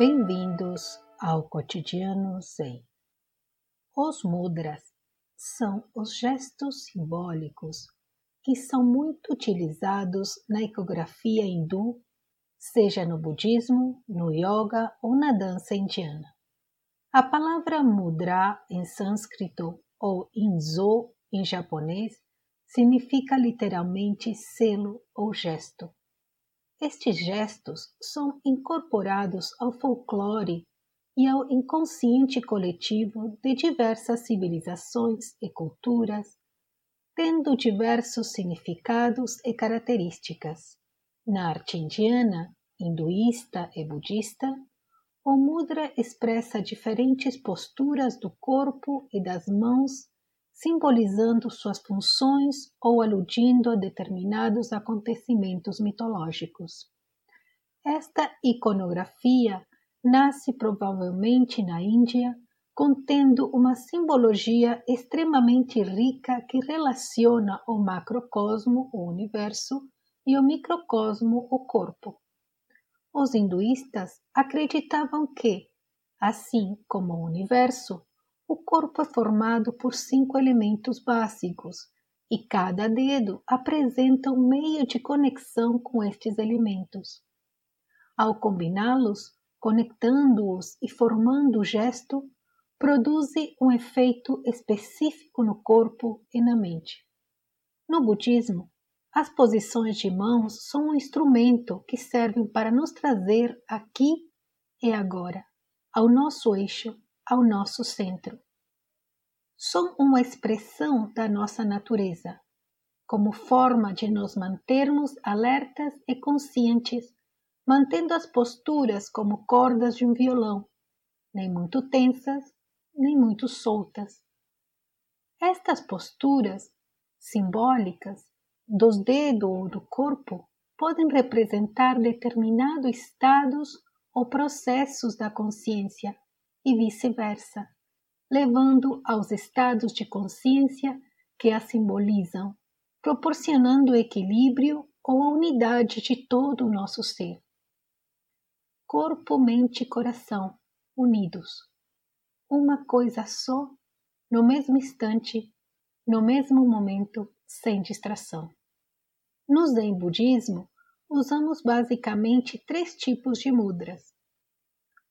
Bem-vindos ao cotidiano Zen. Os mudras são os gestos simbólicos que são muito utilizados na icografia hindu, seja no budismo, no yoga ou na dança indiana. A palavra mudra em sânscrito ou inzo em japonês significa literalmente selo ou gesto. Estes gestos são incorporados ao folclore e ao inconsciente coletivo de diversas civilizações e culturas, tendo diversos significados e características. Na arte indiana, hinduísta e budista, o mudra expressa diferentes posturas do corpo e das mãos, simbolizando suas funções ou aludindo a determinados acontecimentos mitológicos. Esta iconografia nasce provavelmente na Índia, contendo uma simbologia extremamente rica que relaciona o macrocosmo, o universo, e o microcosmo, o corpo. Os hinduístas acreditavam que, assim como o universo, o corpo é formado por cinco elementos básicos e cada dedo apresenta um meio de conexão com estes elementos. Ao combiná-los, conectando-os e formando o gesto, produz um efeito específico no corpo e na mente. No budismo, as posições de mãos são um instrumento que servem para nos trazer aqui e agora, ao nosso eixo, ao nosso centro. São uma expressão da nossa natureza, como forma de nos mantermos alertas e conscientes mantendo as posturas como cordas de um violão, nem muito tensas, nem muito soltas. Estas posturas, simbólicas, dos dedos ou do corpo, podem representar determinados estados ou processos da consciência e vice-versa, levando aos estados de consciência que a simbolizam, proporcionando equilíbrio ou a unidade de todo o nosso ser corpo, mente e coração unidos. Uma coisa só, no mesmo instante, no mesmo momento, sem distração. No Zen Budismo, usamos basicamente três tipos de mudras.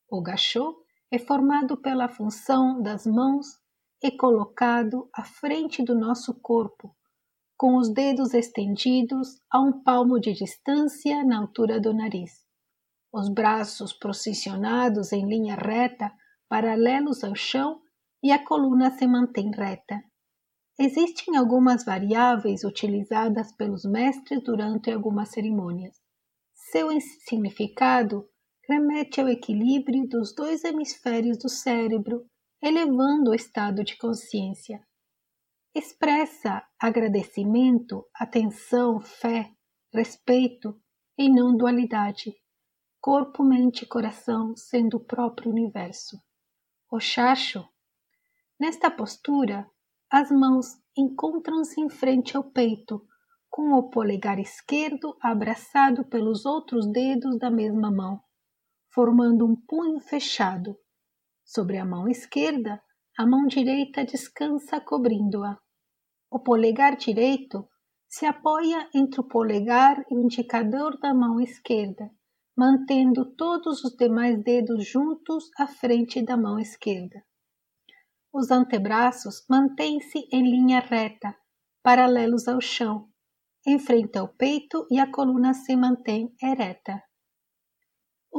O gachô é formado pela função das mãos e colocado à frente do nosso corpo, com os dedos estendidos a um palmo de distância na altura do nariz os braços posicionados em linha reta, paralelos ao chão, e a coluna se mantém reta. Existem algumas variáveis utilizadas pelos mestres durante algumas cerimônias. Seu significado remete ao equilíbrio dos dois hemisférios do cérebro, elevando o estado de consciência. Expressa agradecimento, atenção, fé, respeito e não dualidade corpo, mente e coração sendo o próprio universo. O chacho. Nesta postura, as mãos encontram-se em frente ao peito, com o polegar esquerdo abraçado pelos outros dedos da mesma mão, formando um punho fechado. Sobre a mão esquerda, a mão direita descansa cobrindo-a. O polegar direito se apoia entre o polegar e o indicador da mão esquerda mantendo todos os demais dedos juntos à frente da mão esquerda. Os antebraços mantêm-se em linha reta, paralelos ao chão, em frente ao peito e a coluna se mantém ereta.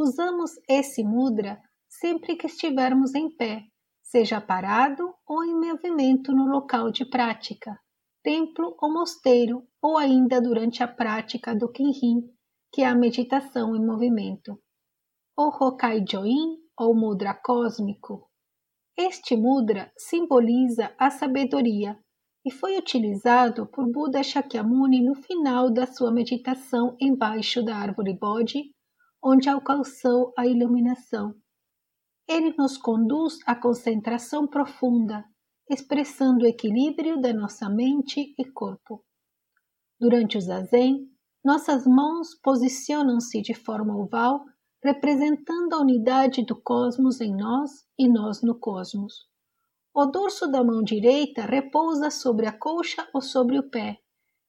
Usamos esse mudra sempre que estivermos em pé, seja parado ou em movimento no local de prática, templo ou mosteiro, ou ainda durante a prática do Kinrin, que é a meditação em movimento, o Hokkaijoin ou mudra cósmico. Este mudra simboliza a sabedoria e foi utilizado por Buda Shakyamuni no final da sua meditação embaixo da árvore Bodhi, onde alcançou a iluminação. Ele nos conduz à concentração profunda, expressando o equilíbrio da nossa mente e corpo. Durante o zazen, nossas mãos posicionam-se de forma oval representando a unidade do cosmos em nós e nós no cosmos. O dorso da mão direita repousa sobre a coxa ou sobre o pé,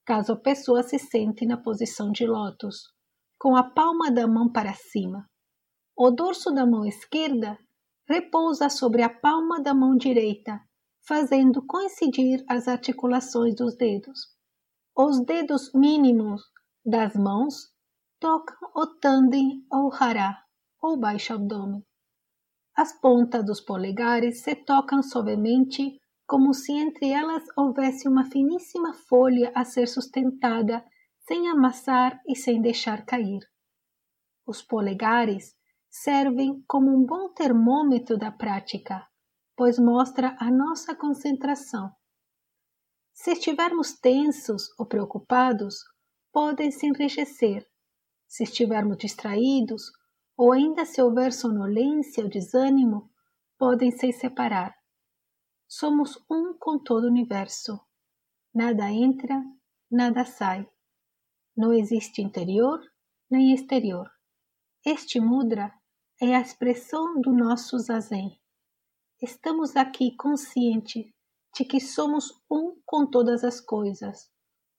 caso a pessoa se sente na posição de lótus, com a palma da mão para cima. O dorso da mão esquerda repousa sobre a palma da mão direita, fazendo coincidir as articulações dos dedos. Os dedos mínimos das mãos tocam o tandem ou hará, ou baixo abdômen. As pontas dos polegares se tocam suavemente, como se entre elas houvesse uma finíssima folha a ser sustentada, sem amassar e sem deixar cair. Os polegares servem como um bom termômetro da prática, pois mostra a nossa concentração. Se estivermos tensos ou preocupados, podem se enrijecer. Se estivermos distraídos, ou ainda se houver sonolência ou desânimo, podem se separar. Somos um com todo o universo. Nada entra, nada sai. Não existe interior nem exterior. Este mudra é a expressão do nosso zazen. Estamos aqui conscientes de que somos um com todas as coisas,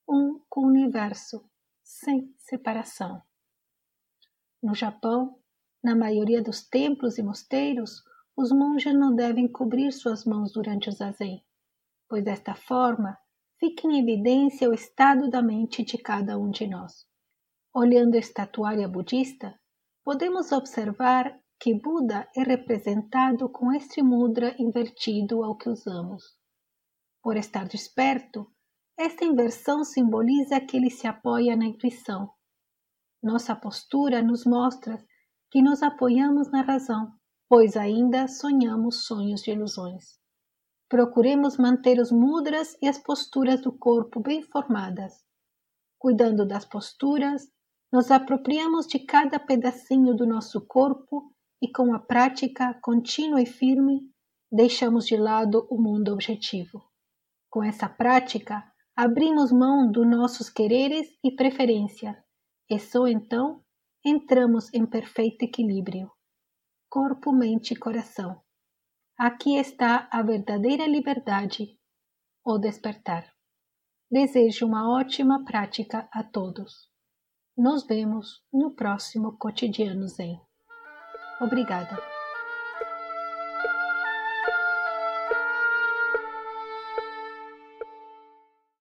um com o universo, sem separação. No Japão, na maioria dos templos e mosteiros, os monges não devem cobrir suas mãos durante o zazen, pois desta forma fica em evidência o estado da mente de cada um de nós. Olhando a estatuária budista, podemos observar que Buda é representado com este mudra invertido ao que usamos. Por estar desperto, esta inversão simboliza que ele se apoia na intuição. Nossa postura nos mostra que nos apoiamos na razão, pois ainda sonhamos sonhos de ilusões. Procuremos manter os mudras e as posturas do corpo bem formadas. Cuidando das posturas, nos apropriamos de cada pedacinho do nosso corpo e, com a prática contínua e firme, deixamos de lado o mundo objetivo. Com essa prática, abrimos mão dos nossos quereres e preferências, e só então entramos em perfeito equilíbrio. Corpo, mente e coração. Aqui está a verdadeira liberdade, o despertar. Desejo uma ótima prática a todos. Nos vemos no próximo Cotidiano Zen. Obrigada.